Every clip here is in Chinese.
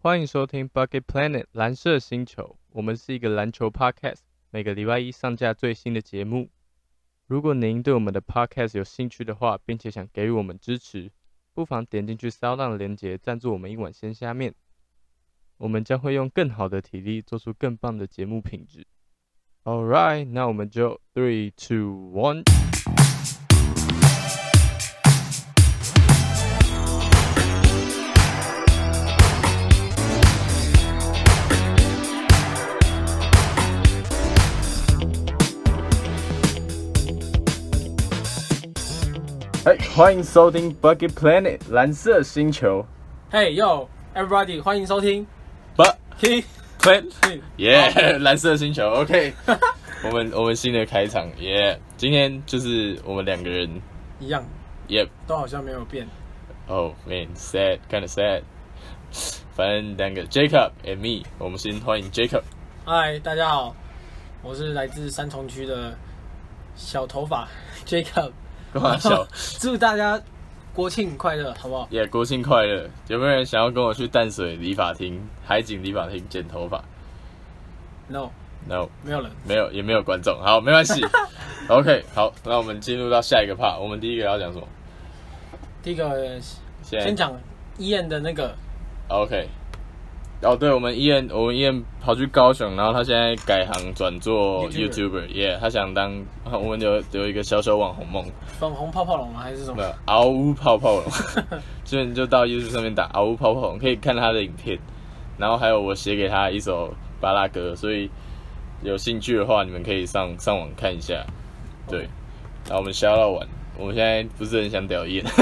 欢迎收听 Bucket Planet 蓝色星球，我们是一个篮球 podcast，每个礼拜一上架最新的节目。如果您对我们的 podcast 有兴趣的话，并且想给予我们支持，不妨点进去 Sound 的链接赞助我们一碗鲜虾面，我们将会用更好的体力做出更棒的节目品质。All right，那我们就 three two one。哎，欢迎收听 Bucket Planet 蓝色星球。Hey yo everybody，欢迎收听 Bucket Planet，嘿耶，蓝色星球。OK，我们我们新的开场，耶、今天就是我们两个人一样，，Yep。都好像没有变。Oh man, sad, kind of sad。反正两个 Jacob and me，我们先欢迎 Jacob。嗨，大家好，我是来自三重区的小头发 Jacob，干嘛笑？祝大家国庆快乐，好不好？也、国庆快乐！有没有人想要跟我去淡水理发厅、海景理发厅剪头发 No，？No，没有人。没有，也没有观众。好，没关系。OK，好，那我们进入到下一个 part。我们第一个要讲什么？第一个先讲伊恩的那个 OK。哦，对，我们伊恩，我们伊恩跑去高雄，然后他现在改行转做 YouTuber 耶他想当，我们有有一个小小网红梦，粉红泡泡龙吗？还是什么？嗷呜泡泡龙，所以你就到 YouTube 上面打嗷呜泡泡龙，可以看他的影片，然后还有我写给他一首巴拉歌，所以有兴趣的话，你们可以上上网看一下。对，然后我们消到完，我们现在不是很想屌伊恩，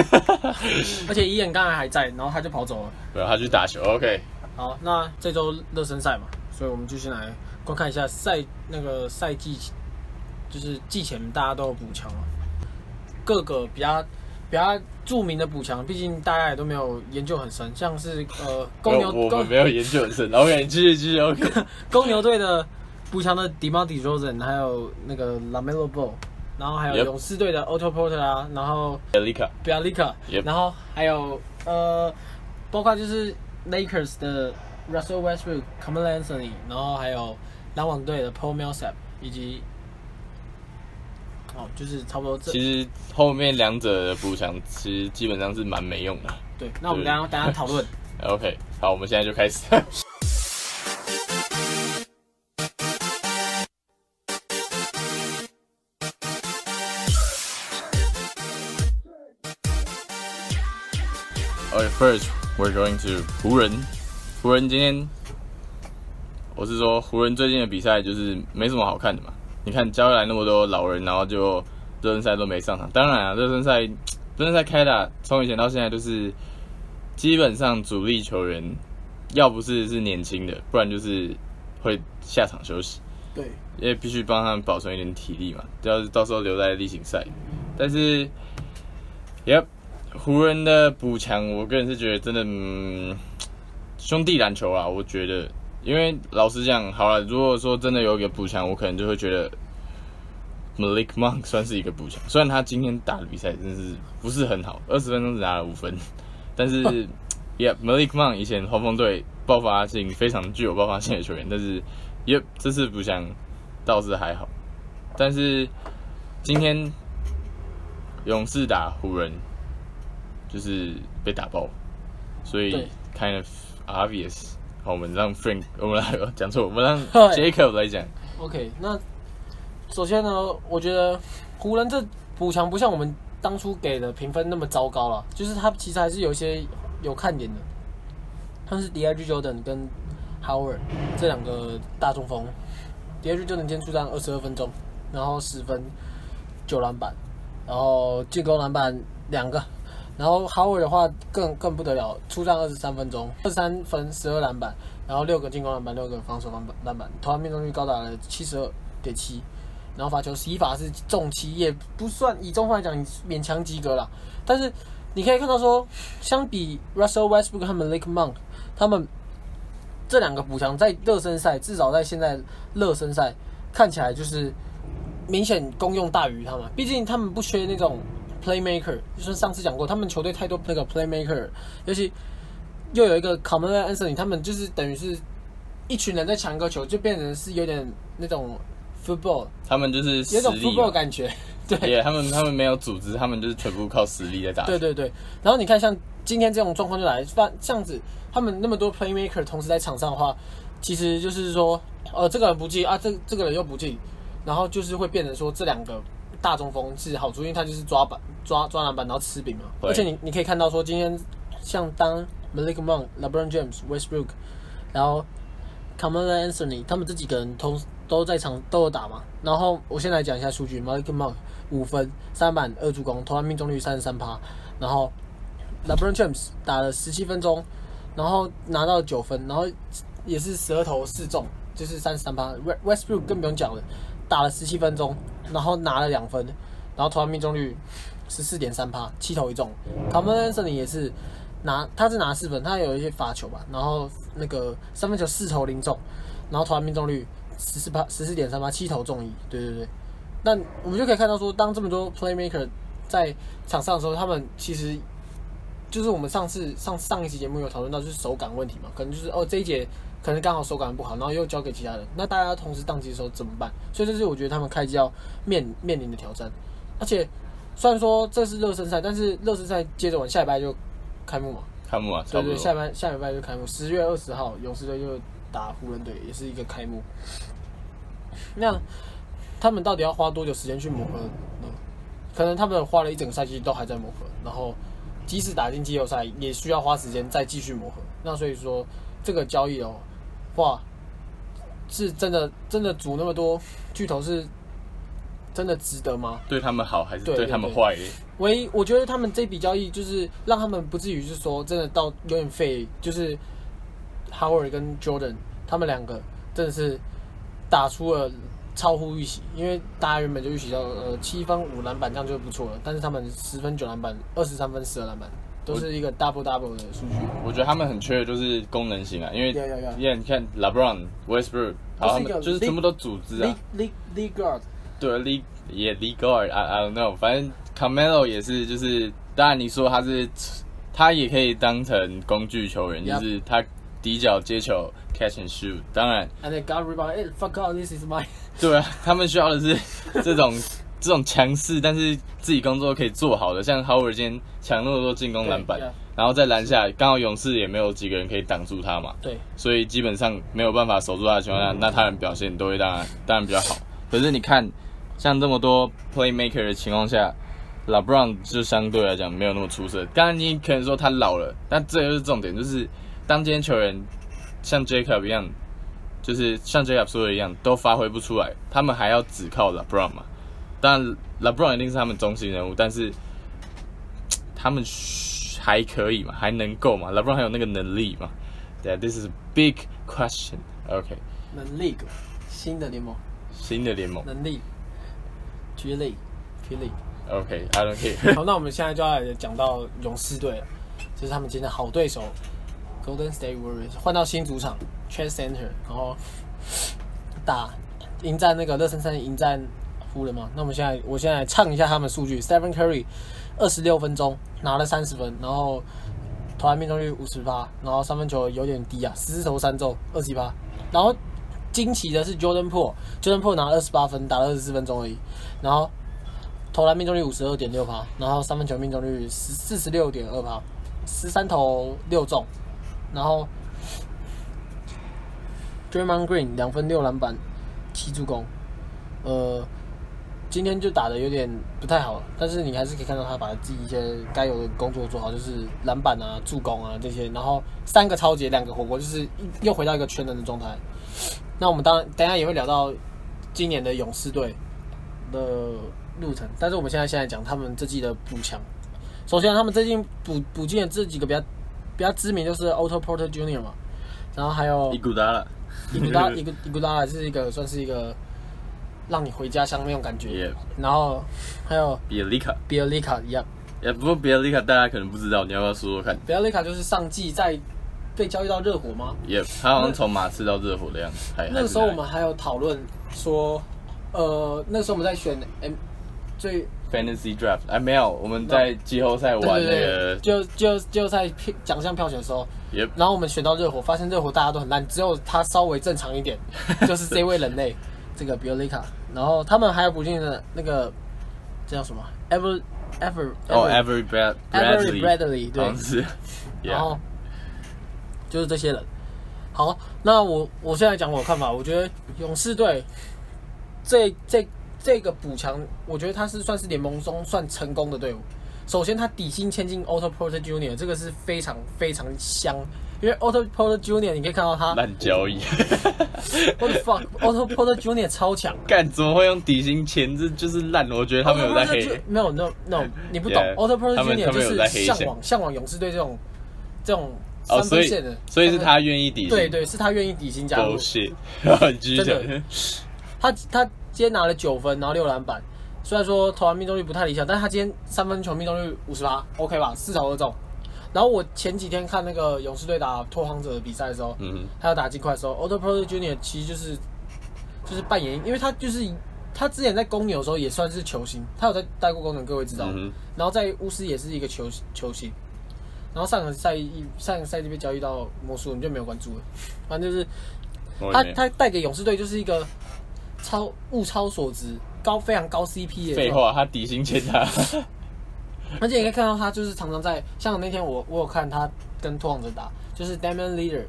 而且伊恩刚才还在，然后他就跑走了。对，他去打球，OK。好，那这周热身赛嘛，所以我们就先来观看一下赛那个赛季，就是季前大家都有补强嘛，各个比较比较著名的补强，毕竟大家也都没有研究很深，像是呃公牛我们没有研究很深，OK，你继续继续，OK。公牛队的补强的 d e m a r d e r o s e n 还有那个 Lamelo Ball，然后还有勇士队的 Otto Porter 啊，然后 Elika，Bialika，、然后还有呃，包括就是 Lakers 的 Russell Westbrook、c a m e l Anthony，然后还有篮网队的 Paul Millsap，以及哦，就是差不多这其实后面两者的补强其实基本上是蛮没用的。对。那我们对等一下等下讨论。OK，好，我们现在就开始。First we're going to 湖人。湖人今天，我是说湖人最近的比赛就是没什么好看的嘛。你看交来那么多老人，然后就热身赛都没上场。当然啊，热身赛热身赛开打从以前到现在都是基本上主力球员要不是是年轻的，不然就是会下场休息。对，因为必须帮他们保存一点体力嘛，要是到时候留在例行赛。但是，Yep，湖人的补强，我个人是觉得真的，嗯，兄弟篮球啊，我觉得，因为老实讲，好了，如果说真的有一个补强，我可能就会觉得 Malik Monk 算是一个补强，虽然他今天打的比赛真是不是很好，二十分钟只拿了五分，但是，Yeah，Malik Monk 以前黄蜂队爆发性非常具有爆发性的球员，但是。Yep，这次补强倒是还好，但是今天勇士打湖人就是被打爆，所以 kind of obvious。好，我们让 Frank，我们来讲错，我们让 Jacob 来讲。OK，那首先呢，我觉得湖人这补强不像我们当初给的评分那么糟糕了，就是他其实还是有一些有看点的，像是 D.I.G. Jordan 跟 Howard 这两个大中锋，D.I.G. Jordan 今天出战二十二分钟，然后十分九篮板，然后进攻篮板两个。然后 Howard 的话更更不得了，出战二十三分钟，二十三分十二篮板，然后六个进攻篮板，六个防守篮板篮板，投篮命中率高达了七十二点七，然后罚球十一罚是中七，也不算以中锋来讲勉强及格啦。但是你可以看到说，相比 Russell Westbrook 和 Malik Monk，他们这两个补强在热身赛，至少在现在热身赛看起来就是明显功用大于他们，毕竟他们不缺那种 playmaker，就是上次讲过，他们球队太多那个 playmaker，尤其又有一个 c o m m o n Anthony，他们就是等于是一群人在抢一个球，就变成是有点那种 football，他们就是实有种 football，感觉。对，也他们他们没有组织，他们就是全部靠实力在打。对对对，然后你看，像今天这种状况就来，犯这样子，他们那么多 playmaker 同时在场上的话，其实就是说，呃，这个人不进啊，这这个人又不进，然后就是会变成说这两个大中锋是好处，因为他就是抓板、抓抓篮板，然后吃饼嘛。而且你你可以看到说，今天像当 Malik Monk、LeBron James、Westbrook，然后 Carmelo Anthony 他们这几个人同都在场都有打嘛。然后我先来讲一下数据，Malik Monk 五分、三板、二助攻，投篮命中率三十三趴。然后 LeBron James 打了十七分钟，然后拿到九分，然后也是十二投四中，就是三十三趴。Westbrook 更不用讲了，打了十七分钟，然后拿了两分，然后投篮命中率十四点三趴，七投一中。come in 这里也是拿，他是拿四分，他有一些罚球吧，然后那个三分球四投零中，然后投篮命中率十四趴，十四点三趴，七投中一，对对对。那我们就可以看到说，当这么多 playmaker 在场上的时候，他们其实就是我们上次上上一期节目有讨论到，就是手感问题嘛，可能就是哦这一节可能刚好手感不好，然后又交给其他人，那大家同时宕机的时候怎么办？所以这是我觉得他们开机要面面临的挑战。而且虽然说这是热身赛，但是热身赛接着往下礼拜就开幕嘛，开幕啊，差对对。下礼拜下礼拜就开幕，十月二十号勇士队就打湖人队，也是一个开幕。那他们到底要花多久时间去磨合呢？可能他们花了一整个赛季都还在磨合，然后即使打进季后赛，也需要花时间再继续磨合。那所以说，这个交易的话，是真的真的组那么多巨头是真的值得吗？对他们好还是对他们坏？唯一我觉得他们这笔交易就是让他们不至于是说真的到有点废，就是 Howard 跟 Jordan 他们两个真的是打出了超乎预期，因为大家原本就预期到呃七分五篮板这样就不错了，但是他们十分九篮板，二十三分十二篮板，都是一个 double double 的数据。我觉得他们很缺的就是功能型啊，因为.因为你看 LeBron、Westbrook，好，他都是一个们就是全部都组织 League 啊，League League guard 对，Lee 也 Lee Guard，I I don't know，反正 Carmelo 也是，就是当然你说他是，他也可以当成工具球员，就是他底角接球 catch and shoot，当然 and they got rebound. Hey, fuck off, this is my 对啊，他们需要的是这种这种强势，但是自己工作可以做好的，像 Howard 今天抢那么多进攻篮板然后在篮下刚好勇士也没有几个人可以挡住他嘛，对所以基本上没有办法守住他的情况下，那他人表现都会当然当然比较好。可是你看，像这么多 playmaker 的情况下，LeBron 就相对来讲没有那么出色。当然你可能说他老了，但这就是重点，就是当今天球员像 Jacob 一样，就是像 Jacob 说的一样，都发挥不出来，他们还要只靠 LeBron 嘛？当然 LeBron 一定是他们中心人物，但是他们还可以嘛？还能够嘛？LeBron 还有那个能力嘛？对啊，This is a big question. OK，能力新的联盟新的联盟。能力 G League G League。OK，I、don't care。好，那我们现在就要来讲到勇士队了，这是他们今天的好对手 Golden State Warriors，换到新主场 Chase Center，然后打迎战那个热身赛迎战湖人嘛。那我们现在我现在唱一下他们数据，Stephen Curry 二十六分钟拿了三十分，然后投篮命中率五十八，然后三分球有点低啊，十四投三中二十八，然后惊奇的是 Jordan Po，Jordan Po 拿二十八分，打了二十四分钟而已，然后。投篮命中率五十二点六八，然后三分球命中率十四十六点二八，十三投六中，然后 Draymond Green 两分六篮板七助攻，呃，今天就打的有点不太好，但是你还是可以看到他把自己一些该有的工作做好，就是篮板啊、助攻啊这些，然后三个超级，两个火锅，就是又回到一个全能的状态。那我们当然等一下也会聊到今年的勇士队的路程，但是我们现在现在讲他们这季的补强。首先，他们最近补补进的这几个比较比较知名，就是 Otto Porter Jr. 嘛，然后还有伊古达拉，伊古达伊古伊古达是一个算是一个让你回家乡那种感觉。Yeah 然后还有比尔利卡，比尔利卡一样，也不过比尔利卡大家可能不知道，你要不要说说看？比尔利卡就是上季在被交易到热火吗？也、他好像从马刺到热火的样子，那个时候我们还有讨论说，呃，那个时候我们在选 M 最 fantasy draft，哎，没有，我们在季后赛玩那对就就就在票奖项票选的时候，Yep。然后我们选到热火，发现热火大家都很烂，只有他稍微正常一点，就是这位人类，这个 l i c a 然后他们还有补进的那个这叫什么 Ever Ever 哦 Brad Avery Bradley，Bradley 对然后就是这些人。好，那我我现在讲我的看法，我觉得勇士队这这这个补强，我觉得他是算是联盟中算成功的队伍。首先，他底薪签进 Otto Porter Jr.，这个是非常非常香，因为 Otto Porter Junior 你可以看到他烂交易，，What the fuck，Otto Porter Junior 超强。干怎么会用底薪钱？这就是烂，我觉得他们有在黑。没有 no no，你不懂。Yeah，Otto Porter Junior 就是向往向往勇士队这种这种哦，三所以分线的，所以是他愿意底薪，对对，是他愿意底薪加入。真，的。他他今天拿了九分，然后六篮板，虽然说投篮命中率不太理想，但是他今天三分球命中率五十八，OK 吧，四投二中。然后我前几天看那个勇士队打拓荒者的比赛的时候，嗯哼，他要打金块的时候，Otto Porter Jr. 其实就是就是扮演，因为他就是他之前在公牛的时候也算是球星，他有在带过公牛，各位知道。嗯，然后在巫师也是一个球球星，然后上个赛季上个赛季被交易到魔术，你就没有关注了。反正就是他他带给勇士队就是一个超物超所值、高非常高 CP 的。废。话，他底薪欠他，而且你可以看到他就是常常在，像那天我我有看他跟拓荒者打，就是 Damian Leader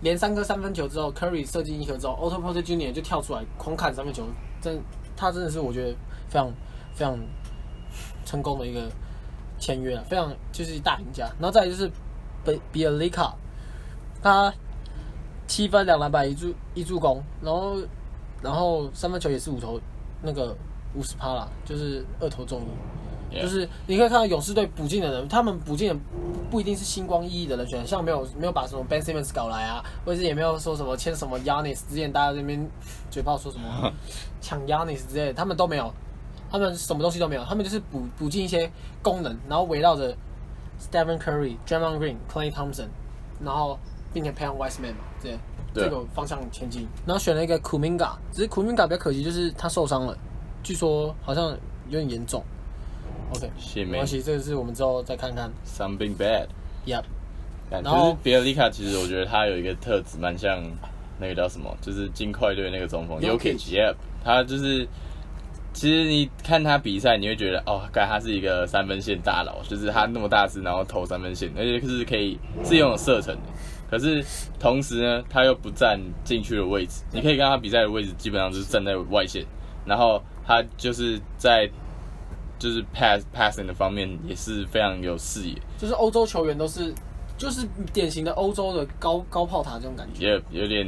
连三颗三分球之后，Curry 射进一球之后，Otto Porter Jr. 就跳出来狂砍三分球，真他真的是我觉得非常非常成功的一个签约啊，非常就是大赢家。然后再来就是比比尔利卡，他七分两篮板一助一助攻，然后然后三分球也是五投那个五十趴啦，就是二投中一。就是你可以看到勇士队补进的人，他们补进的不一定是星光熠熠的人选，像没有没有把什么 Ben Simmons 搞来啊，或者是也没有说什么签什么 Yanis，之前大家这边嘴炮说什么 抢 Yanis 之类的，他们都没有，他们什么东西都没有，他们就是补补进一些功能，然后围绕着 Stephen Curry、Draymond Green、Clay Thompson，然后并且培养 Wiseman 嘛，对，对。这个方向前进，然后选了一个 Kuminga，只是 Kuminga 比较可惜，就是他受伤了，据说好像有点严重。OK，没关系，这个是我们之后再看看。，something bad。Yep，感然后比尔利卡其实我觉得他有一个特质蛮像那个叫什么，就是金块队那个中锋 y o k i Jokic c Yep，他就是其实你看他比赛，你会觉得哦，该他是一个三分线大佬，就是他那么大只，然后投三分线，而且是可以是拥有射程的。可是同时呢，他又不占禁区的位置，你可以看他比赛的位置基本上就是站在外线，然后他就是在就是 pass passing 的方面也是非常有视野。就是欧洲球员都是，就是典型的欧洲的高高炮塔这种感觉。也有点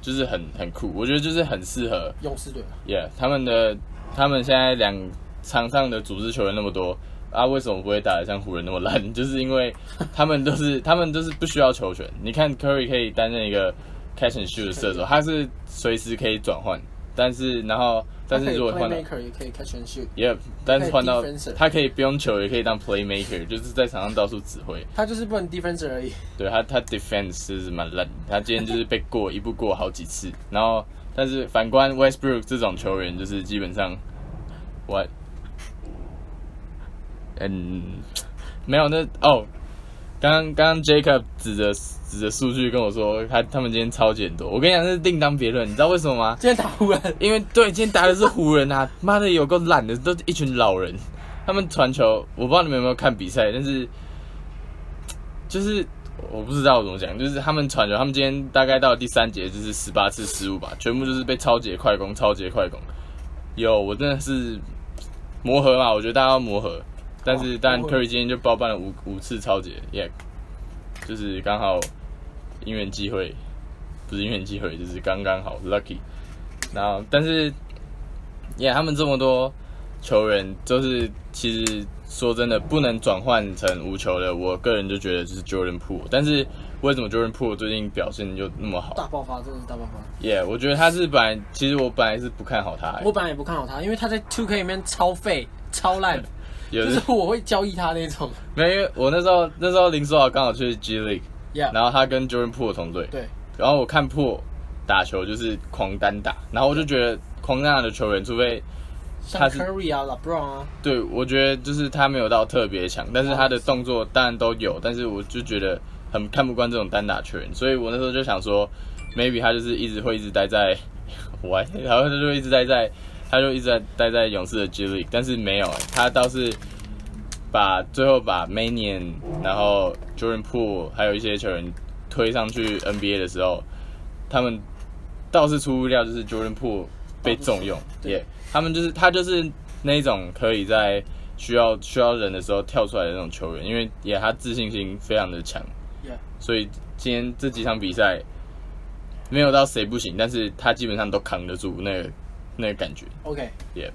就是很很酷，我觉得就是很适合勇士队啊，，Yeah，他们的他们现在两场上的组织球员那么多啊，为什么不会打得像湖人那么烂？就是因为他们都是他们都是不需要球权。你看 Curry 可以担任一个 catch and shoot 的射手，他是随时可以转换，但是然后但是如果换到也可以 catch and shoot，Yeah，但是换到他可以不用球也可以当 playmaker，就是在场上到处指挥。他就是不能 defense 而已。对他，他 defense 是蛮烂的，他今天就是被过一步过好几次，然后但是反观 Westbrook 这种球员，就是基本上我，嗯，没有那哦，刚刚刚刚 Jacob 指着指着数据跟我说，他他们今天超级很多，我跟你讲这是另当别论，你知道为什么吗？今天打湖人，因为对，今天打的是湖人啊，妈的有够懒的，都是一群老人。他们传球，我不知道你们有没有看比赛，但是就是我不知道怎么讲，就是他们传球，他们今天大概到第三节就是十八次失误吧，全部就是被超级快攻、超级快攻。有，我真的是磨合嘛，我觉得大家要磨合，但是哇当然磨合 Curry 今天就包办了五五次超节，Yeah，就是刚好因缘机会，不是因缘机会，就是刚刚好 lucky。然后，但是，Yeah，他们这么多球员，就是其实说真的，不能转换成无球的，我个人就觉得就是 Jordan Poole。但是为什么 Jordan Poole 最近表现就那么好大爆发，真的是大爆发。？Yeah，我觉得他是本来，其实我本来是不看好他、欸我本来也不看好他，因为他在 Two K 里面超废、超烂，就是我会交易他那种。没有，因为我那时候那时候林书豪刚好去 G League，Yeah，然后他跟 Jordan Poole 同队，对，然后我看破打球就是狂单打，然后我就觉得狂单打的球员，除非像他是 Curry 啊、LeBron 啊，对，我觉得就是他没有到特别强，但是他的动作当然都有，但是我就觉得很看不惯这种单打球员，所以我那时候就想说，maybe 他就是一直会一直待在，我然后他就一直待在，他就一直在待在勇士的 G League，但是没有，他倒是把最后把 Manion，然后 Jordan Poole 还有一些球员推上去 NBA 的时候，他们倒是出乎意料，就是 Jordan Poole 被重用，对。也他们就是他就是那种可以在需要需要人的时候跳出来的那种球员，因为也他自信心非常的强 Yeah 所以今天这几场比赛没有到谁不行，但是他基本上都扛得住那个那个感觉，OK，Yeah、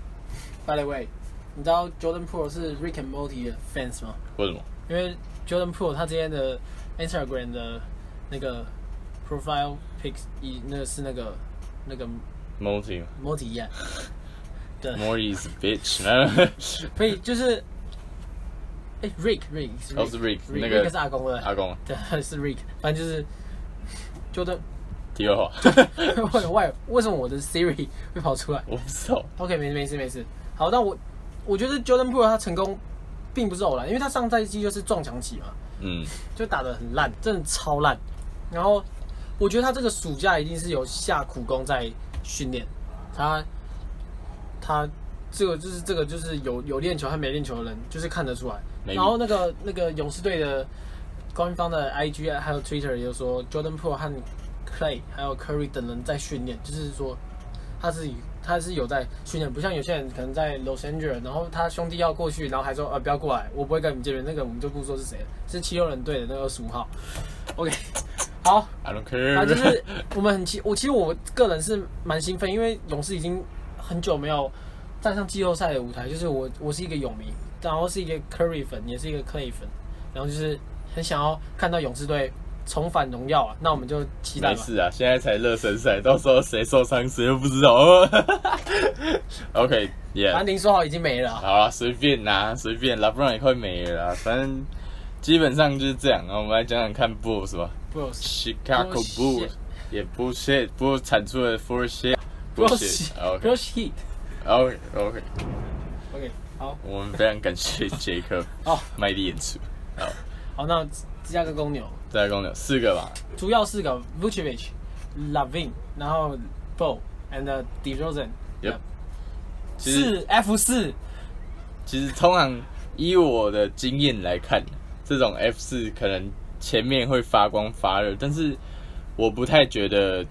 By the way，你知道 Jordan Poole 是 Rick and Morty 的 fans 吗？为什么？因为 Jordan Poole 他今天的 Instagram 的那个 profile pics 一那个是那个那个 Morty 一样，对，Morty's bitch，所以就是，哎、Rick Rick 是哦是 Rick，Rick 那个是阿公的，阿公，对，是 Rick，反正就是 Jordan 题 外话，为什么我的 Siri 会跑出来？我不知道，OK，没事没事没事。好，那我我觉得 Jordan Poole 他成功并不是偶然，因为他上赛季就是撞墙期嘛，嗯，就打得很烂，真的超烂。然后我觉得他这个暑假一定是有下苦功在训练，他他这个就是这个就是有有练球和没练球的人就是看得出来。然后那个那个勇士队的官方的 IG 还有 Twitter 也有说 Jordan Poole 和 Clay 还有 Curry 等人在训练，就是说他是他是有在训练，不像有些人可能在 Los Angeles，然后他兄弟要过去，然后还说呃不要过来，我不会跟你们见面，那个我们就不说是谁了，是七六人队的那个二十五号。OK，好，I don't care，啊，就是我们很期，我其实我个人是蛮兴奋，因为勇士已经很久没有站上季后赛的舞台，就是我我是一个勇迷，然后是一个 Curry 粉，也是一个 Clay 粉，然后就是很想要看到勇士队重返荣耀啊，那我们就期待吧。没事啊，现在才热身赛，到时候谁受伤谁又不知道。哦 OK，Yeah，、安宁说好已经没了啊、好啊，随便啦，随便，LeBron 也快没了啦，反正基本上就是这样。那我们来讲讲看 Bulls 吧，Bulls，Chicago Bullshit Bulls 也 bullshit，不过产出了 for shit。不要 bullshit 洗，不 OK 要洗。OK OK，OK，好，我们非常感谢 Jacob 好，卖力演出。好，好，那芝加哥公牛再来公牛四个吧。主要四个 Vucevic、Lavin，然后 Bo and DeRozan。Yep 其实四 F 四，其实通常以我的经验来看，这种 F 四可能前面会发光发热，但是我不太觉得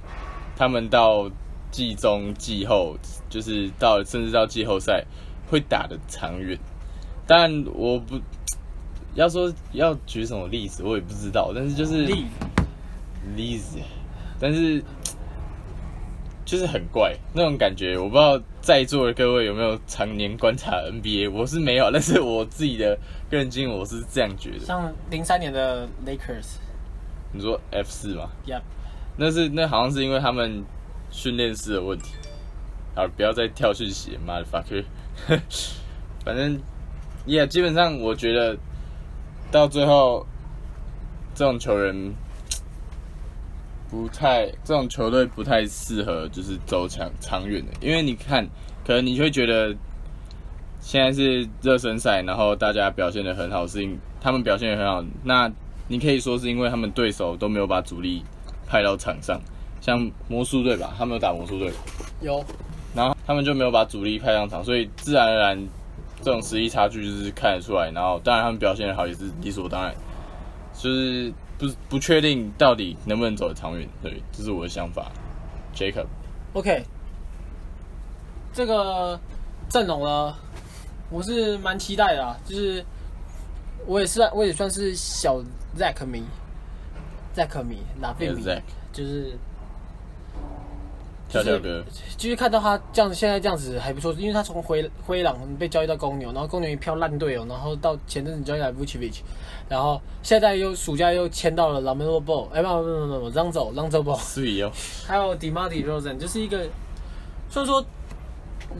他们到季中、季后，就是到甚至到季后赛会打的长远。但，我不要说要举什么例子，我也不知道，但是就是力例子，但是就是很怪那种感觉，我不知道在座的各位有没有常年观察 NBA，我是没有，但是我自己的个人经验我是这样觉得。像零三年的 Lakers，你说 F 四吗？Yep，那是那好像是因为他们训练室的问题。好，不要再跳讯息，妈的 fucker。反正，Yeah，基本上我觉得到最后，这种球员不太，这种球队不太适合就是走长长远的，因为你看，可能你会觉得现在是热身赛，然后大家表现的很好，是因他们表现的很好，那你可以说是因为他们对手都没有把主力派到场上，像魔术队吧，他们有打魔术队，有然后他们就没有把主力派上场，所以自然而然这种实力差距就是看得出来。然后当然他们表现的好也是理所当然，就是不不确定到底能不能走得长远。对，这是我的想法。Jacob，OK，这个阵容呢，我是蛮期待的啊，就是我也是我也算是小 Zack 迷，Zack 迷，拉菲迷 Zack 就是跳跳哥，就是看到他这样，现在这样子还不错，因为他从灰灰狼被交易到公牛，然后公牛一票烂队友，然后到前阵子交易来 Vucevic，然后现在又暑假又签到了 Lamelo Ball，哎不不不不不，让走让走 Ball，还有 Demar Derozan，就是一个，所以说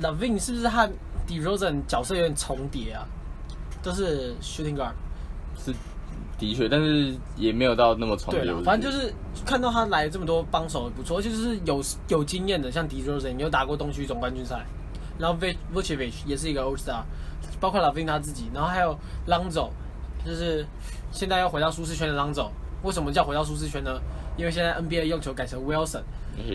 Lavin 是不是和 Derozan 角色有点重叠啊，都是 shooting guard，是的确，但是也没有到那么重叠。对了，反正就是看到他来这么多帮手不错，而且就是有有经验的，像 Derozan 有打过东区总冠军赛，然后 v u c e v i c 也是一个 All Star，包括 Lavin 他自己，然后还有 Lonzo，就是现在要回到舒适圈的 Lonzo。为什么叫回到舒适圈呢？因为现在 NBA 用球改成 Wilson，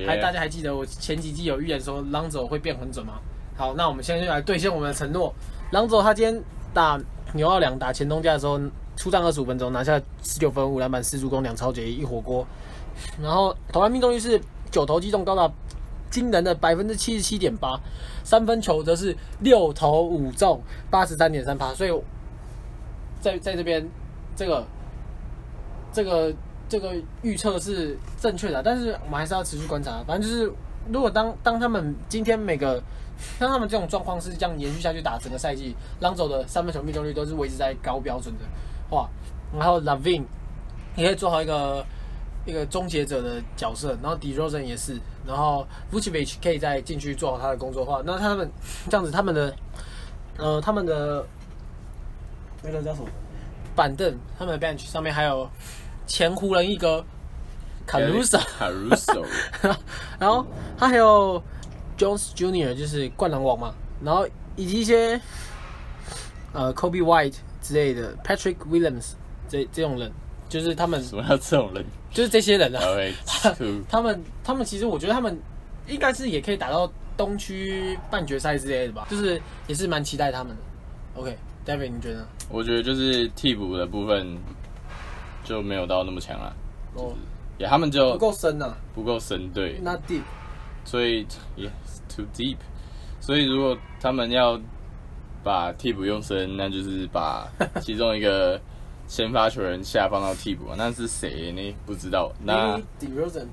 还大家还记得我前几季有预言说 Lonzo 会变很准吗？好，那我们现在就来兑现我们的承诺。Lonzo 他今天打牛奥两打前东家的时候，出战二十五分钟，拿下十九分、五篮板、四助攻、两超节一火锅，然后投篮命中率是九投击中，高达惊人的百分之七十七点八，三分球则是六投五中，八十三点三八。所以在在这边这个。这个这个预测是正确的，但是我们还是要持续观察。反正就是，如果当当他们今天每个，当他们这种状况是这样延续下去打整个赛季，朗走的三分球命中率都是维持在高标准的话，然后 Lavin 也可以做好一个一个终结者的角色，然后 DeRozan 也是，然后 Vucevic 可以再进去做好他的工作的话，那他们这样子，他们的呃他们的那个叫什么板凳，他们的 bench 上面还有。前湖人一哥卡鲁索，卡鲁索，然后他还有 Jones Junior，就是灌篮王嘛，然后以及一些呃 Kobe White 之类的，Patrick Williams 这这种人，就是他们什么叫这种人？就是这些人啊。他们他们其实我觉得他们应该是也可以打到东区半决赛之类的吧，就是也是蛮期待他们的。OK，David 你觉得？我觉得就是替补的部分。就没有到那么强了，哦，也他们就不够深呐，不够深，对，not deep，所以，yes too deep，所以如果他们要把替补用深，那就是把 其中一个先发球员下放到替补，那是谁呢？不知道，那 DeRozan，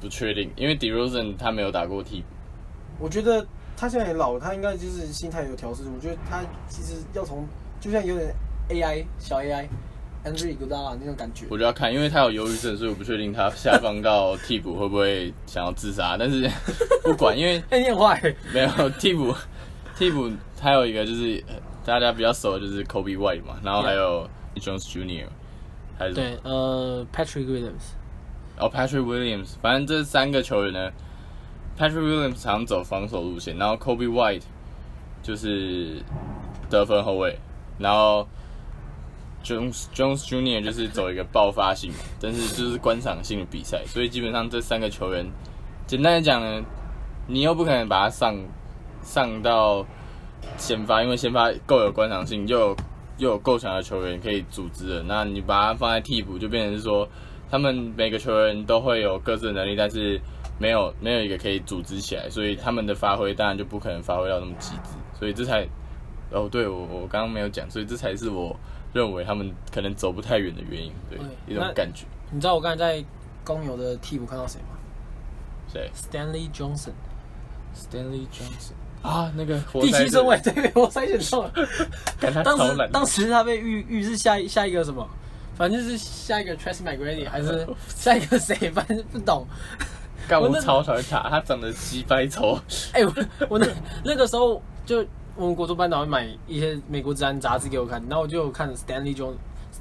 不确定，因为 DeRozan 他没有打过替补，我觉得他现在也老，他应该就是心态有调试，我觉得他其实要从就像有点 AI 小 AI。Andrew g o d a 那种感觉，我就要看，因为他有忧郁症，所以我不确定他下放到替补会不会想要自杀。但是 不管，因为哎，你很坏，没有替补，替补还有一个就是大家比较熟的就是 Kobe White 嘛，然后还有 Jones Junior，还是对呃 Patrick Williams，哦 Patrick Williams，反正这三个球员呢，Patrick Williams 常走防守路线，然后 Kobe White 就是得分后卫，然后。Jones Jones Junior 就是走一个爆发性，但是就是观赏性的比赛，所以基本上这三个球员，简单的讲呢，你又不可能把他上上到先发，因为先发够有观赏性，又有又有够强的球员可以组织的，那你把它放在替补，就变成是说，他们每个球员都会有各自的能力，但是没有没有一个可以组织起来，所以他们的发挥当然就不可能发挥到那么极致，所以这才哦，对我我刚刚没有讲，所以这才是我。认为他们可能走不太远的原因，对一种感觉。你知道我刚才在公牛的替补看到谁吗？谁？Stanley Johnson。Stanley Johnson 啊，那个第七顺位，对，我筛选错了。当时当时他被预预是下下一个什么？反正就是下一个 Tracy McGrady 还是 下一个谁？反正不懂。干我超讨厌他，他长得鸡掰丑。哎，我我那那个时候就。我们国中班导会买一些美国治安杂志给我看，然后我就看 Stanley Johnson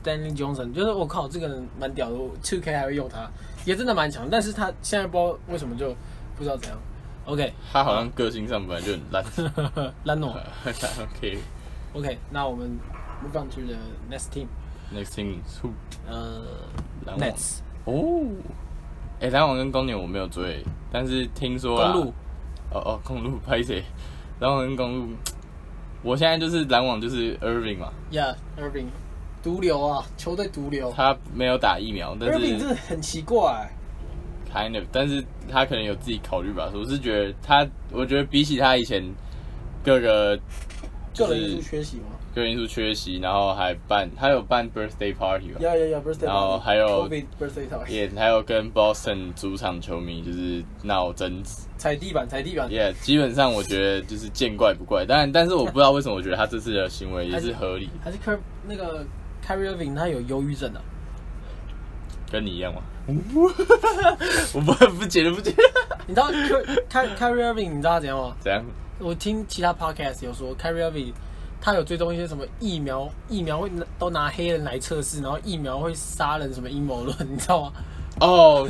Stanley Johnson，就是我靠，这个人蛮屌的，Two K 还会用他，也真的蛮强。但是他现在不知道为什么就不知道怎样。OK，他好像个性上本来就很烂，烂哦。OK OK，那我们 move on to the next team。Next team who？呃，Nets。哦，哎，篮网跟公牛我没有追，但是听说公路。哦哦，公路拍谁？篮网跟公路。我现在就是篮网，就是 Irving 嘛。Yeah，Irving，毒瘤啊，球队毒瘤。他没有打疫苗，但是 Irving 真的很奇怪。Kind of，但是他可能有自己考虑吧。我是觉得他，我觉得比起他以前各个，个人因素缺席吗？个人因素缺席，然后还办，他有办 birthday party 吧？Yeah yeah yeah，birthday。然后还有 birthday party，也还有跟 Boston 主场球迷就是闹争执，踩地板，踩地板。Yeah，基本上我觉得就是见怪不怪，但但是我不知道为什么，我觉得他这次的行为也是合理。还是 Car 那个 Carrie Irving 他有忧郁症啊？跟你一样吗？我不不解了，不解。你知道 Car Carrie Irving 你知道他怎样吗？怎样？我听其他 podcast 有说 Carrie Irving。他有追踪一些什么疫苗，疫苗会都拿黑人来测试，然后疫苗会杀人什么阴谋论，你知道吗？哦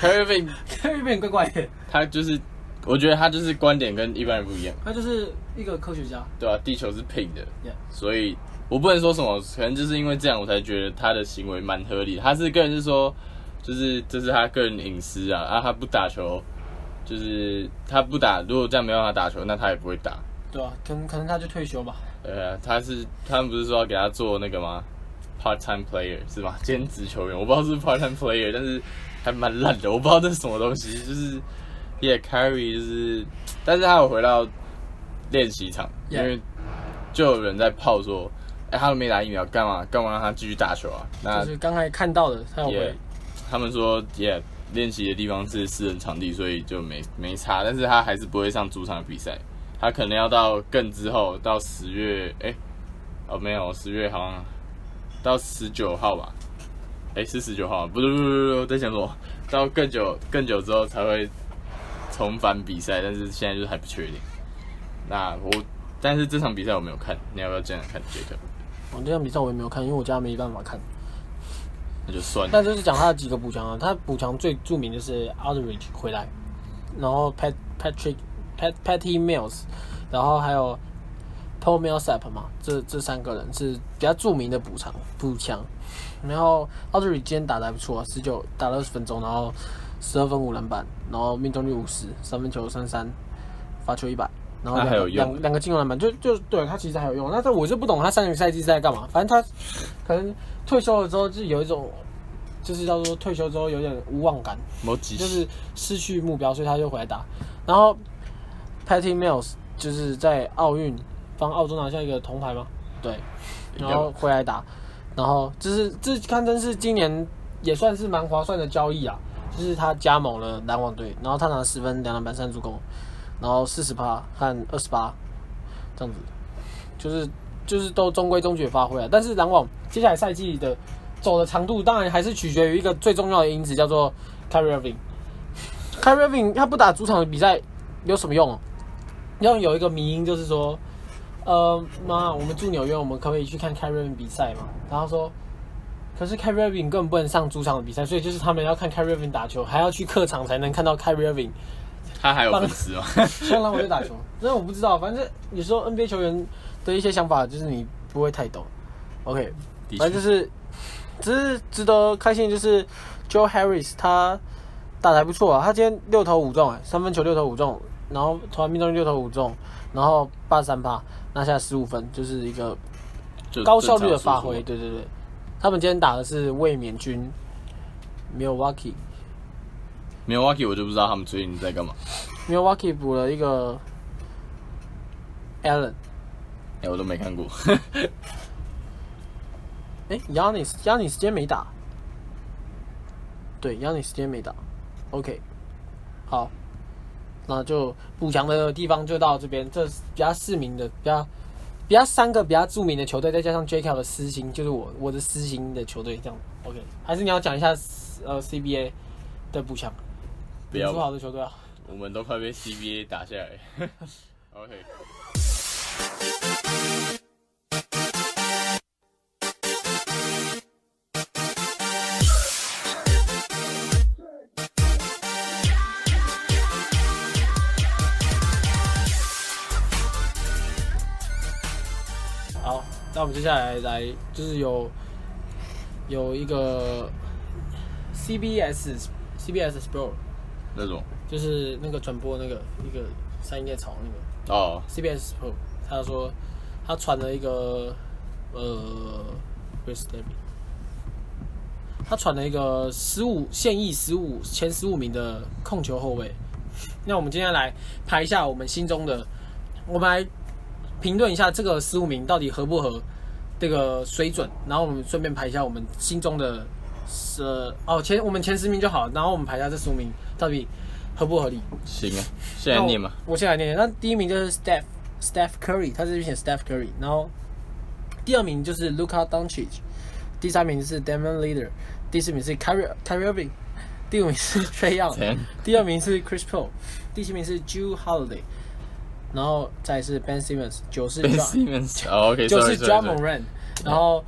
，K，Kevin，Kevin 怪怪的。他就是我觉得他就是观点跟一般人不一样，他就是一个科学家。对啊、地球是平的 Yeah 所以我不能说什么，可能就是因为这样，我才觉得他的行为蛮合理。他是个人是说，就是这是他个人隐私啊，啊，他不打球，就是他不打，如果这样没办法打球，那他也不会打。对啊，可能可能他就退休吧。对啊，他是他们不是说要给他做那个吗？part time player 是吧？兼职球员，我不知道是 part time player，但是还蛮烂的，我不知道这是什么东西。就是 yeah carry 就是，但是他有回到练习场因为就有人在泡说，哎、他都没打疫苗，干嘛干嘛让他继续打球啊？那就是刚才看到的，他有也回。他们说也练习的地方是私人场地，所以就没没差，但是他还是不会上主场的比赛，他可能要到更之后，到十月，哎、哦没有，十月好像到十九号吧，哎、是十九号吗，不是不是不是，我在想说到更久更久之后才会重返比赛，但是现在就是还不确定。那我，但是这场比赛我没有看，你要不要这样看杰克？我这场比赛我也没有看，因为我家没办法看。那就算了。那就是讲他的几个补强啊，他补强最著名就是 Aldridge 回来，然后 Pat Patrick Pat Patty Mills，然后还有 Paul Millsap 嘛，这这三个人是比较著名的补强补强。然后 Aldridge 今天打的还不错啊，十九打了二十分钟，然后十二分五篮板，然后命中率五十，三分球三三，罚球一百。然后还有用。两两个进攻篮板，就就对他其实还有用。那这我就不懂他上个赛季是在干嘛，反正他可能退休了之后，就有一种就是叫做退休之后有点无望感，就是失去目标，所以他就回来打。然后 Patty Mills 就是在奥运帮澳洲拿下一个铜牌嘛，对，然后回来打，然后这是这堪称是今年也算是蛮划算的交易啊，就是他加盟了篮网队，然后他拿十分两篮板三助攻，然后四十八和二十八这样子，就是就是都中规中矩发挥啊。但是篮网接下来赛季的走的长度，当然还是取决于一个最重要的因子，叫做 Kyrie Irving。Kyrie Irving 他不打主场的比赛有什么用、哦？然后有一个迷因就是说，呃，妈，我们住纽约，我们可不可以去看 Kyrie Irving 比赛嘛？然后说，可是 Kyrie Irving 根本不能上主场的比赛，所以就是他们要看 Kyrie Irving 打球，还要去客场才能看到 Kyrie Irving 他还有粉丝吗？像篮网队打球。真的我不知道，反正有时候 NBA 球员的一些想法就是你不会太懂。OK，反正就是，只是值得开心，就是 Joe Harris 他打的还不错啊，他今天六投五中，哎，三分球六投五中，然后投篮命中率六投五中，然后八十三八拿下十五分，就是一个高效率的发挥。对对对，他们今天打的是卫冕军 Milwaukee。Milwaukee 我就不知道他们最近在干嘛。Milwaukee 补了一个 Allen，哎、我都没看过。哎 Yanis 今天没打，对，Yanis 今天没打，OK，好，那就补强的地方就到这边，这比较市民的，比较比较三个比较著名的球队，再加上 J.K. 的私心，就是我我的私心的球队这样，OK，还是你要讲一下呃 CBA 的补强，不要说好的球队啊，我们都快被 CBA 打下来。OK，好，那我们接下来来就是有有一个 CBS CBS Sport，那种。就是那个转播那个一个三叶草那个。哦，CBS 他说他传了一个呃他传了一个十五现役十五前十五名的控球后卫。那我们今天来排一下我们心中的，我们来评论一下这个十五名到底合不合这个水准，然后我们顺便排一下我们心中的是哦前我们前十名就好，然后我们排一下这十五名到底合不合理。行啊，现在念嘛。我我先来念念。那第一名就是 Steph Steph Curry，他这边写 Steph Curry，然后第二名就是 Luka Doncic，第三名是 Damian Leader，第四名是 Kyrie Kyrie Irving，第五名是 Trey 怎 Young，第二名是 Chris Paul，第七名是 Drew Holiday，然后再是 Ben Simmons，九是 Ben，OK，九是 sorry，John sorry Moran，然后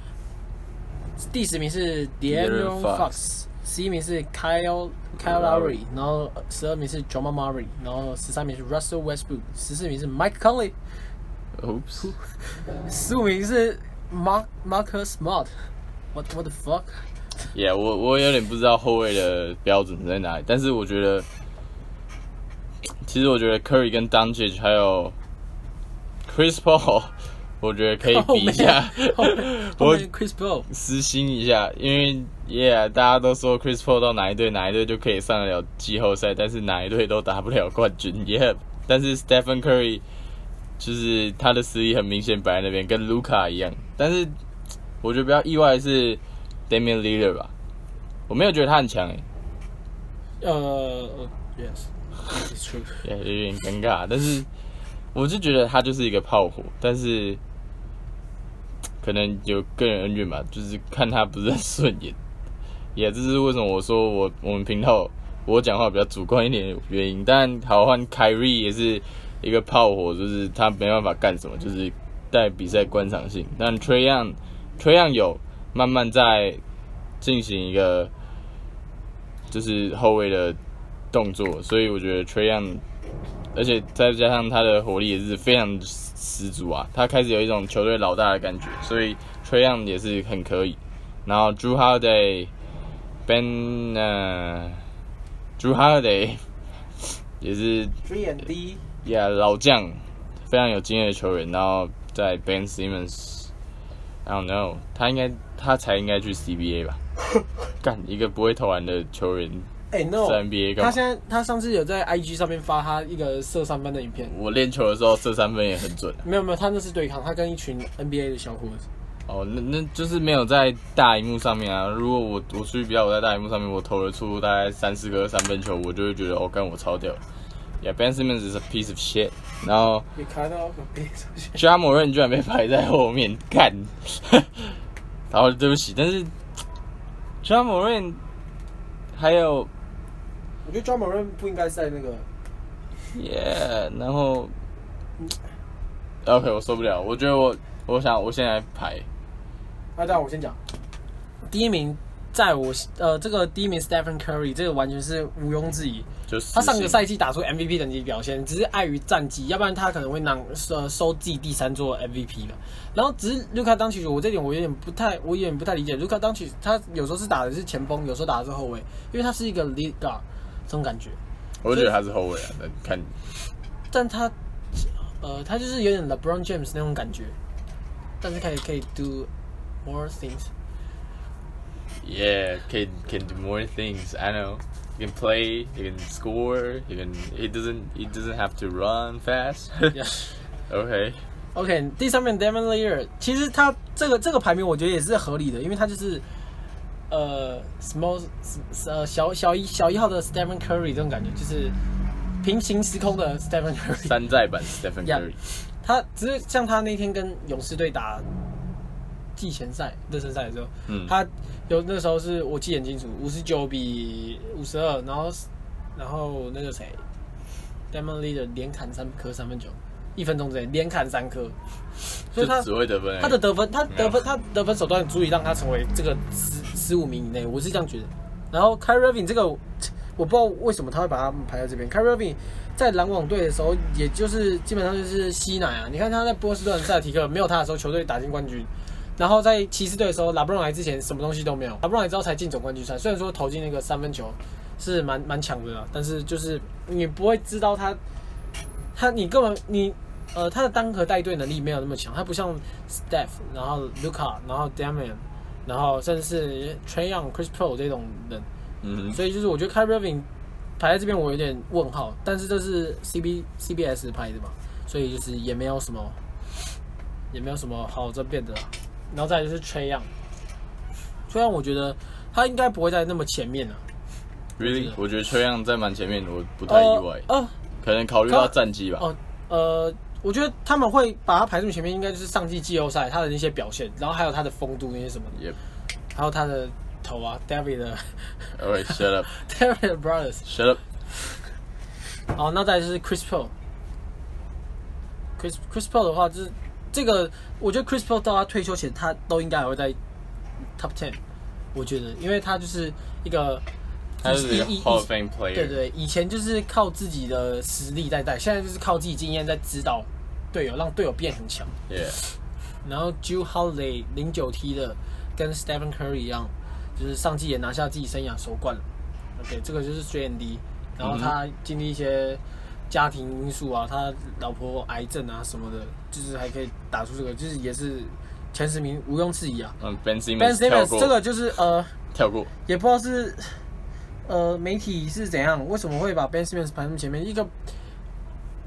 第十名是 De'Aaron Fox，十一名是 Kyle Kyle Lowry，然后十二名是 Jamal Murray，然后十三名是 Russell Westbrook，十四名是 Mike Conley，Oops，十五名是 Mark Marcus Smart。What the fuck？Yeah，我我有点不知道后卫的标准在哪里，但是我觉得，其实我觉得 Curry 跟 Doncic 还有 Chris Paul，我觉得可以比一下我 Chris Paul，私心一下，因为 Yeah，大家都说 Chris Paul 到哪一队哪一队就可以上得了季后赛，但是哪一队都打不了冠军。Yeah，但是 Stephen Curry 就是他的实力很明显摆在那边，跟 Luca 一样。但是我觉得比较意外的是 Damian Lillard 吧，我没有觉得他很强诶、呃呃，Yes，it's true。也有点尴尬，但是我就觉得他就是一个炮火，但是可能有个人恩怨吧，就是看他不是很顺眼，也这是为什么我说我我们频道我讲话比较主观一点的原因。但好换凯瑞也是一个炮火，就是他没办法干什么，就是带比赛观赏性。但 Trail，Trail 有慢慢在进行一个就是后卫的动作，所以我觉得 Trail，而且再加上他的火力也是非常十足啊，他开始有一种球队老大的感觉，所以 Trail 也是很可以。然后 Drew Holiday、Ben 呃 Drew Holiday 也是 Three and D，Yeah 老将，非常有经验的球员。然后在 Ben Simmons，I don't know，他应该他才应该去 CBA 吧？干一个不会投篮的球员哎、no，在 NBA 干嘛？他现在他上次有在 IG 上面发他一个射三分的影片，我练球的时候射三分也很准啊没有没有，他那是对抗，他跟一群 NBA 的小伙子。哦，那那就是没有在大荧幕上面啊。如果我我出去比较我在大荧幕上面，我投了出大概三四个三分球，我就会觉得哦，干我超屌。Yeah, Ben Simmons is a piece of shit。然后你看到别出现，加某人居然被排在后面，干。然后对不起，但是加某人还有我觉得 John Moran 不应该在那个 Yeah，然后 OK 我受不了，我觉得我我想我现在排啊，对啊，我先讲，第一名在我呃这个第一名 Stephen Curry，这个完全是毋庸置疑。就是他上个赛季打出 MVP 等级表现，只是碍于战绩，要不然他可能会拿呃收自己第三座 MVP 吧。然后只是卢卡当曲，我这点我有点不太，我有点不太理解。卢卡当曲他有时候是打的是前锋，有时候打的是后卫，因为他是一个 lead guard 这种感觉。我就觉得他是后卫啊，那看但他呃他就是有点 LeBron James 那种感觉，但是可以可以 do more things。 Yeah, can can do more things. I know. He can play. He can score. He can. He doesn't. He doesn't have to run fast. Yeah. okay. OK，第三名 Devon Lear，其实他这个这个排名我觉得也是合理的，因为他就是呃 small 呃小小一小一号的 Stephen Curry 这种感觉，就是平行时空的 Stephen Curry。山寨版 Stephen Yeah. Curry。他只是像他那天跟勇士队打 季前赛、热身赛的时候，嗯他有那时候是我记得很清楚，五十九比五十二，然后然后那个谁 d e m o n Leader 连砍三颗三分球，一分钟之内连砍三颗，所以他只会得分。他的得分，他得分，他得分手段足以让他成为这个十十五名以内，我是这样觉得。然后 Kyrie Irving 这个，我不知道为什么他会把他们排在这边。Kyrie Irving 在篮网队的时候，也就是基本上就是吸奶啊。你看他在波士顿塞尔提克没有他的时候，球队打进冠军。然后在骑士队的时候，拉布朗来之前什么东西都没有，拉布朗来之后才进总冠军赛。虽然说投进那个三分球是蛮蛮强的啦，但是就是你不会知道他，他你根本你呃他的单核带队能力没有那么强，他不像 Steph，然后 Luca，然后 Damian，然后甚至是 Trey Young、Chris Paul 这种人，嗯，所以就是我觉得 Kyrie Irving 排在这边我有点问号，但是这是 CB CBS 拍的嘛，所以就是也没有什么也没有什么好争辩的啦。然后再就是 Trey Young 我觉得他应该不会在那么前面啊，Really，我觉得崔样在蛮前面，我不太意外，呃呃可能考虑到战绩吧。哦呃，我觉得他们会把他排这么前面，应该就是上季季后赛他的那些表现，然后还有他的风度那些什么的，也还有他的头啊，David 的 Alright, shut up, David 的 Brothers。shut up. 好，那再就是 Chris Paul。Chris Chris Paul 的话，就是这个，我觉得 Chris Paul 到他退休前，他都应该还会在 Top Ten。我觉得，因为他就是一个他就是一个 Hall of Fame player，对对，以前就是靠自己的实力在带，现在就是靠自己经验在指导队友，让队友变很强。，Yeah，然后 Drew Holiday 零九 T 的跟 Stephen Curry 一样，就是上季也拿下自己生涯首冠了。OK，这个就是 Three and D。然后他经历一些家庭因素啊，他老婆癌症啊什么的，就是还可以打出这个，就是也是前十名毋庸置疑啊。嗯，Ben Ben Simmons 跳 Simmons，这个就是呃，跳过，也不知道是呃媒体是怎样，为什么会把 Ben Simmons 排那么前面？一个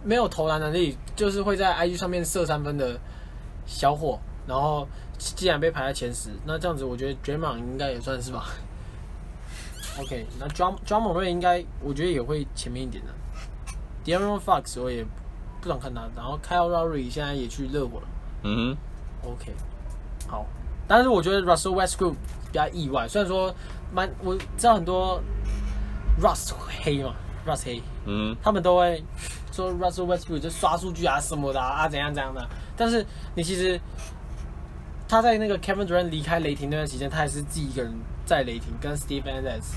没有投篮能力，就是会在 IG 上面射三分的小伙，然后既然被排在前十，那这样子我觉得 Draymond 应该也算是吧。OK，那 John John Moran 应该我觉得也会前面一点的。De'Aaron Fox 我也不想看他，然后 Kyle Lowry 现在也去热火了。嗯 OK，好，但是我觉得 Russell Westbrook 比较意外，虽然说蛮我知道很多 Russ 黑嘛，Russ 黑，嗯。他们都会说 Russell Westbrook 就刷数据啊什么的啊啊怎样怎样的，但是你其实他在那个 Kevin Durant 离开雷霆那段时间，他也是自己一个人在雷霆跟 Steve Adams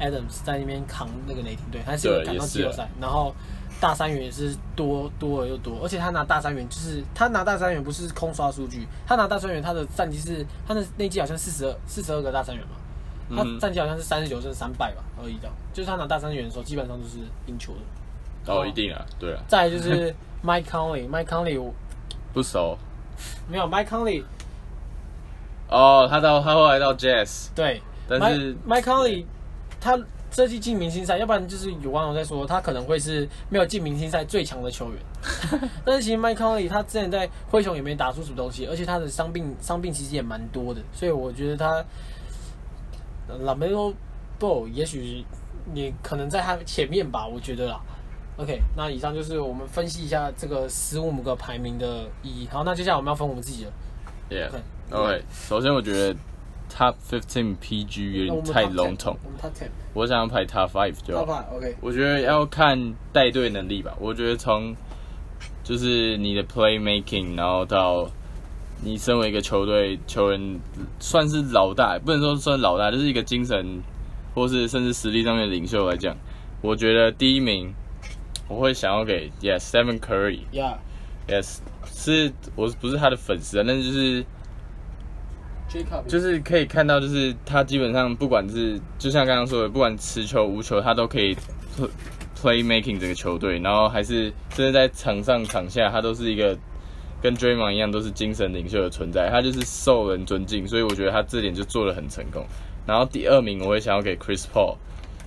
Adams 在那边扛那个雷霆队，他是赶到季后赛，然后。大三元也是多多了又多，而且他拿大三元就是他拿大三元不是空刷数据，他拿大三元他的战绩是他的那季好像四十二四十二个大三元嘛，他嗯战绩好像是三十九胜三败吧而已的，就是他拿大三元的时候基本上都是赢球的。哦，一定啊，对啊，再来就是 Mike Conley，Mike Conley 我不熟。没有 Mike Conley，哦，他到他后来到 Jazz，对，但是 Mike Conley 他这季进明星赛，要不然就是有网友在说他可能会是没有进明星赛最强的球员。但是其实麦康利他之前在灰熊也没打出什么东西，而且他的伤病伤病其实也蛮多的，所以我觉得他 Lamelo Ball 也许你可能在他前面吧，我觉得啦。OK，那以上就是我们分析一下这个十五个排名的意义。好，那接下来我们要分我们自己了。Yeah。OK OK，首先我觉得 Top 15 PG 有点太 top 10笼统，我们 Top Ten，我想要排 Top 5就 Top。Five OK。我觉得要看带队能力吧。我觉得从就是你的 playmaking，然后到你身为一个球队球员，算是老大，不能说算老大，就是一个精神或是甚至实力上面的领袖来讲，我觉得第一名我会想要给 Yes Stephen Curry。Yeah。Yes，是我不是他的粉丝啊，但就是就是可以看到，就是他基本上不管是就像刚刚说的，不管持球无球，他都可以 play making 这个球队，然后还是甚至在场上场下，他都是一个跟 Draymond 一样，都是精神领袖的存在，他就是受人尊敬，所以我觉得他这点就做得很成功。然后第二名我会想要给 Chris Paul，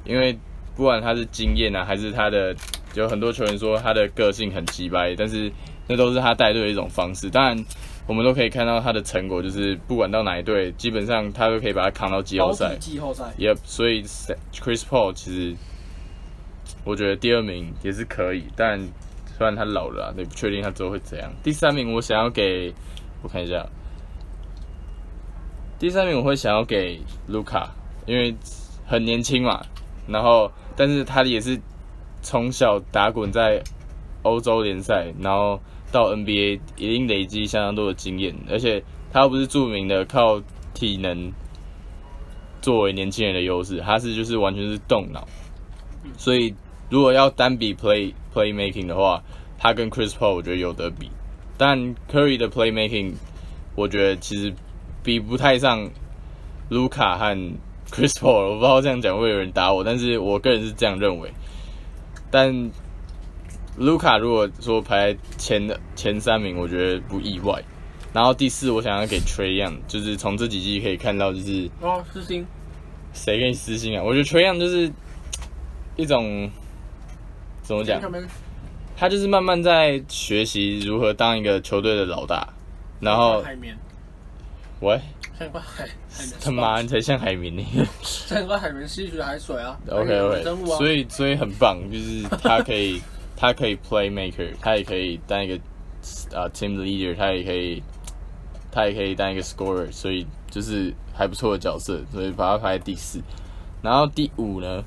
因为不管他是经验啊，还是他的有很多球员说他的个性很鸡掰，但是那都是他带队的一种方式。当然，我们都可以看到他的成果，就是不管到哪一队，基本上他都可以把他扛到季后赛。季后赛。Yep，所以 Chris Paul 其实我觉得第二名也是可以，但虽然他老了、啊，也不确定他之后会怎样。第三名我想要给，我看一下，第三名我会想要给卢卡，因为很年轻嘛，然后但是他也是从小打滚在欧洲联赛，然后到 NBA 一定累积相当多的经验，而且他又不是著名的靠体能作为年轻人的优势，他是就是完全是动脑，所以如果要单比 play play making 的话，他跟 Chris Paul 我觉得有得比，但 Curry 的 play making 我觉得其实比不太上卢卡和 Chris Paul，我不知道这样讲会有人打我，但是我个人是这样认为。但卢卡如果说排前的前三名，我觉得不意外。然后第四，我想要给 Trey Young，就是从这几季可以看到，就是哦，私心。谁给你私心啊？我觉得 Trey Young 就是一种怎么讲？他就是慢慢在学习如何当一个球队的老大。然后海绵，喂，像一块海。他妈你才像海绵呢。像一块海绵吸取海水啊。OK OK，啊。所以所以很棒，就是他可以他可以 play maker，他也可以当一个啊、team leader，他也可以他也可以当一个 scorer，所以就是还不错的角色，所以把他排在第四。然后第五呢，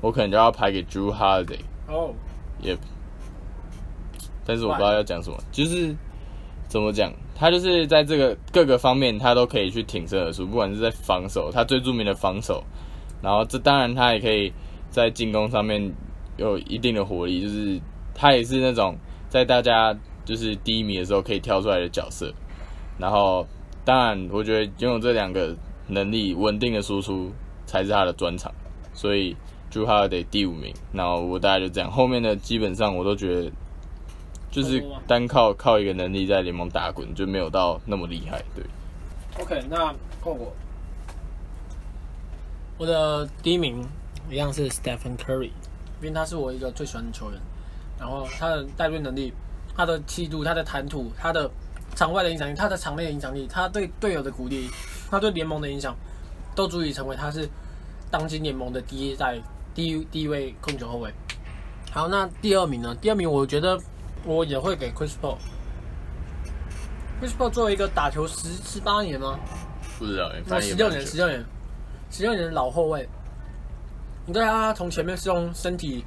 我可能就要排给 Drew Holiday，哦，也，但是我不知道要讲什么，就是怎么讲，他就是在这个各个方面，他都可以去挺身而出，不管是在防守，他最著名的防守，然后这当然他也可以在进攻上面有一定的活力，就是他也是那种在大家就是低迷的时候可以跳出来的角色。然后，当然我觉得拥有这两个能力，稳定的输出才是他的专长，所以就他得第五名。然后我大概就这样，后面的基本上我都觉得。就是单靠靠一个能力在联盟打滚，就没有到那么厉害。对，OK，那换我，我的第一名一样是 Stephen Curry，因为他是我一个最喜欢的球员。然后他的带队能力、他的气度、他的谈吐、他的场外的影响力、他的场内的影响力、他对队友的鼓励、他对联盟的影响，都足以成为他是当今联盟的第一代第一第一位控球后卫。好，那第二名呢？第二名我觉得。我也会给 Chris Paul。Chris Paul 作为一个打球十十八年吗？不知道，那十六年，十六年，十六年的老后卫。你对他从前面是用身体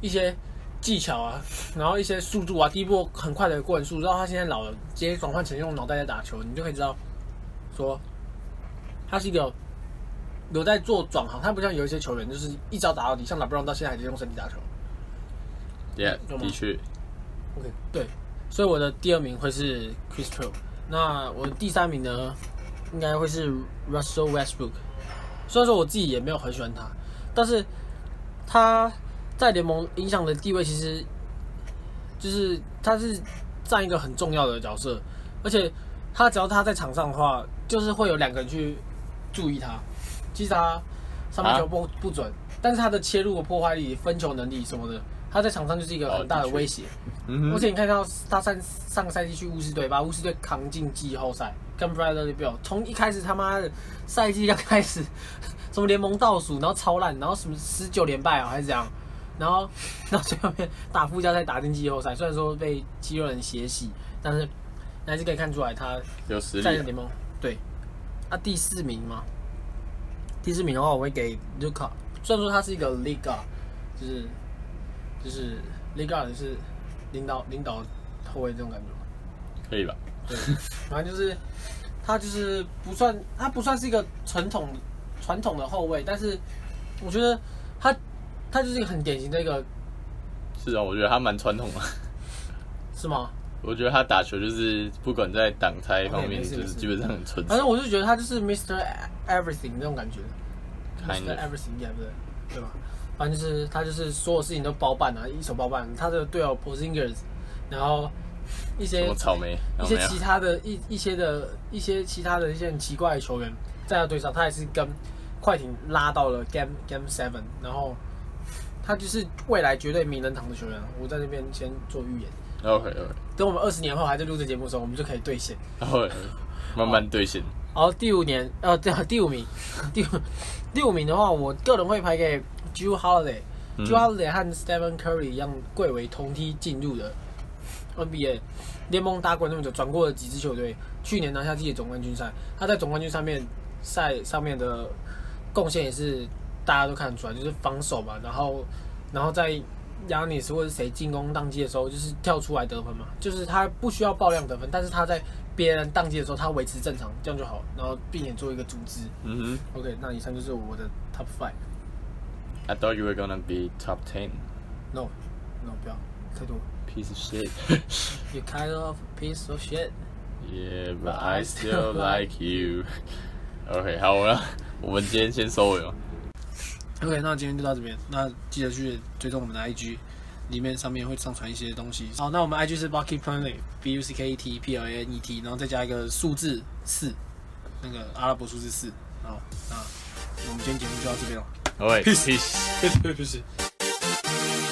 一些技巧啊，然后一些速度啊，第一波很快的过人速，到他现在老了，直接转换成用脑袋在打球，你就可以知道，说他是一个有在做转行。他不像有一些球员，就是一招打到底，像拉布朗到现在还在用身体打球。Yeah，的确。OK，对，所以我的第二名会是 Chris Paul，那我的第三名呢，应该会是 Russell Westbrook。虽然说我自己也没有很喜欢他，但是他在联盟影响的地位其实就是他是占一个很重要的角色，而且他只要他在场上的话，就是会有两个人去注意他。其实他三分球不不准，但是他的切入的破坏力、分球能力什么的。他在场上就是一个很大的威胁，嗯而且你看到他上上个赛季去巫师队，把巫师队扛进季后赛，跟 Bradley Beal 从一开始他妈的赛季刚开始，什么联盟倒数，然后超烂，然后什么十九连败啊还是这样，然后 到最后面打附加赛打进季后赛，虽然说被肌肉人血洗，但是还是可以看出来他有实力。在联盟对，啊第四名嘛，第四名的话我会给 Luka，虽然说他是一个 Liga，就是。就是 l e g a r 是领导领导后卫这种感觉可以吧？对，反正就是他就是不算他不算是一个传统传统的后卫，但是我觉得他他就是一个很典型的一个。是啊，我觉得他蛮传统的。是吗？我觉得他打球就是不管在挡拆方面，就是基本上很纯。反正我就觉得他就是 Mr. Everything 那种感觉，Mr. Everything 对不对？对吧？反正就是他就是所有事情都包办啊，一手包办。他的队友 Posingers，然后一些草莓，一些其他的一一些的一些其他的一些很奇怪的球员，在他队上，他也是跟快艇拉到了 Game Game Seven，然后他就是未来绝对名人堂的球员。我在这边先做预言。OK OK。等我们二十年后还在录这节目的时候，我们就可以兑现。会慢慢兑现。好，第五年，呃，对，第五名，第五第五名的话，我个人会排给。Jew Holiday，Jew Holiday 和 Stephen Curry 一样，贵为同梯进入的 NBA 联盟打滚那么久，转过了几支球队，去年拿下自己的总冠军赛。他在总冠军上面赛上面的贡献也是大家都看得出来，就是防守嘛，然后然后在亚尼斯或者谁进攻当机的时候，就是跳出来得分嘛，就是他不需要爆量得分，但是他在别人当机的时候，他维持正常，这样就好，然后并且做一个组织。嗯哼，OK，那以上就是我的 Top Five。I thought you were gonna be top ten. No, no, 不要太多。Piece of shit. You kind of piece of shit. Yeah, but I still like you. OK，好，我我们今天先收尾吧。OK，那今天就到这边。那记得去追踪我们的 IG，里面上面会上传一些东西。好，那我们 IG 是 Bucket Planet，B U C K E T P L A N E T，然后再加一个数字四，那个阿拉伯数字四。好，那我们今天节目就到这边了。All right. Peace. Peace. Peace. Peace.